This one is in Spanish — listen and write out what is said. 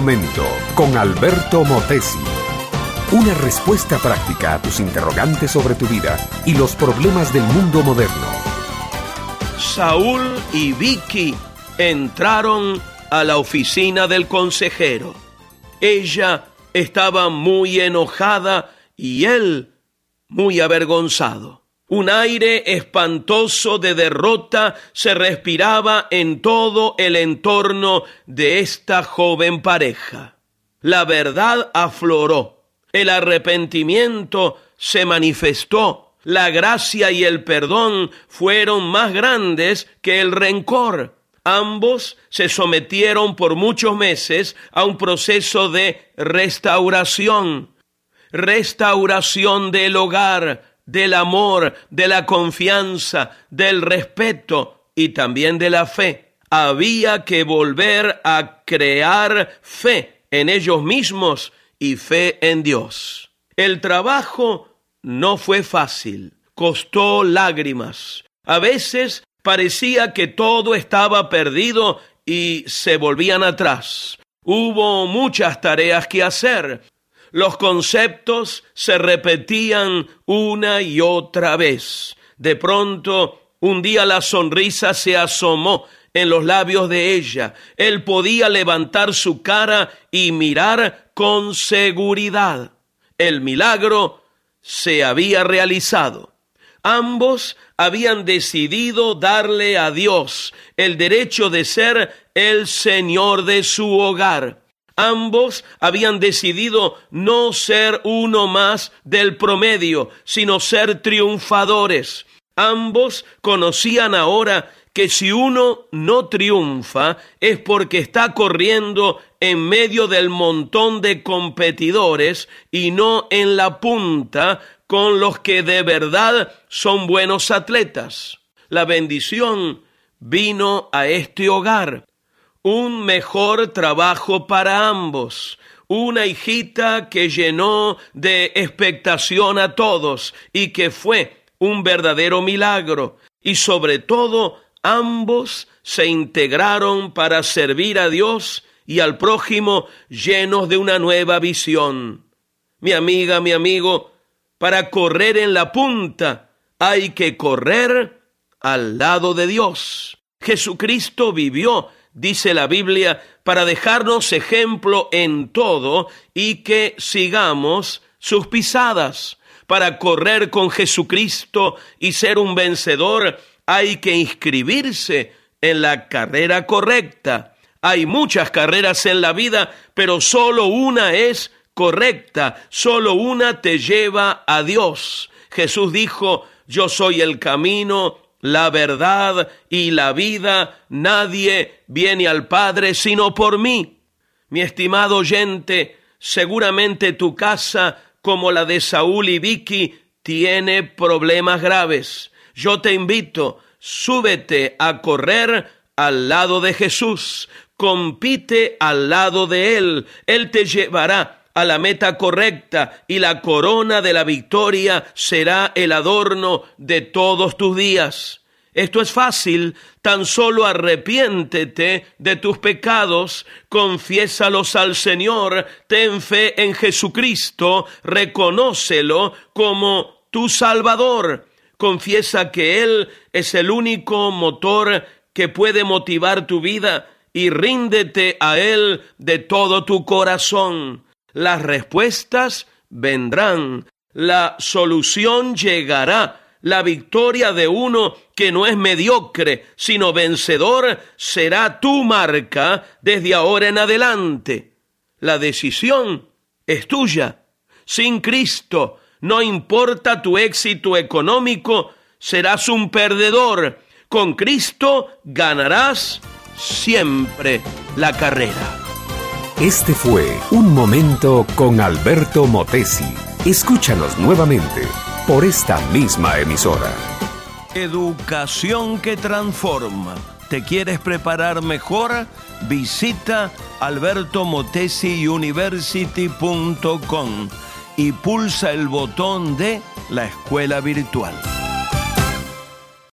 momento con Alberto Motesi. Una respuesta práctica a tus interrogantes sobre tu vida y los problemas del mundo moderno. Saúl y Vicky entraron a la oficina del consejero. Ella estaba muy enojada y él muy avergonzado. Un aire espantoso de derrota se respiraba en todo el entorno de esta joven pareja. La verdad afloró, el arrepentimiento se manifestó, la gracia y el perdón fueron más grandes que el rencor. Ambos se sometieron por muchos meses a un proceso de restauración, restauración del hogar, del amor, de la confianza, del respeto y también de la fe. Había que volver a crear fe en ellos mismos y fe en Dios. El trabajo no fue fácil, costó lágrimas. A veces parecía que todo estaba perdido y se volvían atrás. Hubo muchas tareas que hacer, los conceptos se repetían una y otra vez. De pronto, un día la sonrisa se asomó en los labios de ella. Él podía levantar su cara y mirar con seguridad. El milagro se había realizado. Ambos habían decidido darle a Dios el derecho de ser el Señor de su hogar. Ambos habían decidido no ser uno más del promedio, sino ser triunfadores. Ambos conocían ahora que si uno no triunfa es porque está corriendo en medio del montón de competidores y no en la punta con los que de verdad son buenos atletas. La bendición vino a este hogar un mejor trabajo para ambos, una hijita que llenó de expectación a todos y que fue un verdadero milagro. Y sobre todo, ambos se integraron para servir a Dios y al prójimo llenos de una nueva visión. Mi amiga, mi amigo, para correr en la punta hay que correr al lado de Dios. Jesucristo vivió dice la Biblia, para dejarnos ejemplo en todo y que sigamos sus pisadas. Para correr con Jesucristo y ser un vencedor hay que inscribirse en la carrera correcta. Hay muchas carreras en la vida, pero solo una es correcta, solo una te lleva a Dios. Jesús dijo, yo soy el camino, la verdad y la vida, nadie viene al Padre sino por mí. Mi estimado oyente, seguramente tu casa, como la de Saúl y Vicky, tiene problemas graves. Yo te invito, súbete a correr al lado de Jesús, compite al lado de Él, Él te llevará a la meta correcta y la corona de la victoria será el adorno de todos tus días. Esto es fácil, tan solo arrepiéntete de tus pecados, confiésalos al Señor, ten fe en Jesucristo, reconócelo como tu Salvador. Confiesa que Él es el único motor que puede motivar tu vida y ríndete a Él de todo tu corazón. Las respuestas vendrán, la solución llegará, la victoria de uno que no es mediocre, sino vencedor, será tu marca desde ahora en adelante. La decisión es tuya. Sin Cristo, no importa tu éxito económico, serás un perdedor. Con Cristo ganarás siempre la carrera. Este fue Un Momento con Alberto Motesi. Escúchanos nuevamente por esta misma emisora. Educación que transforma. ¿Te quieres preparar mejor? Visita albertomotesiuniversity.com y pulsa el botón de la escuela virtual.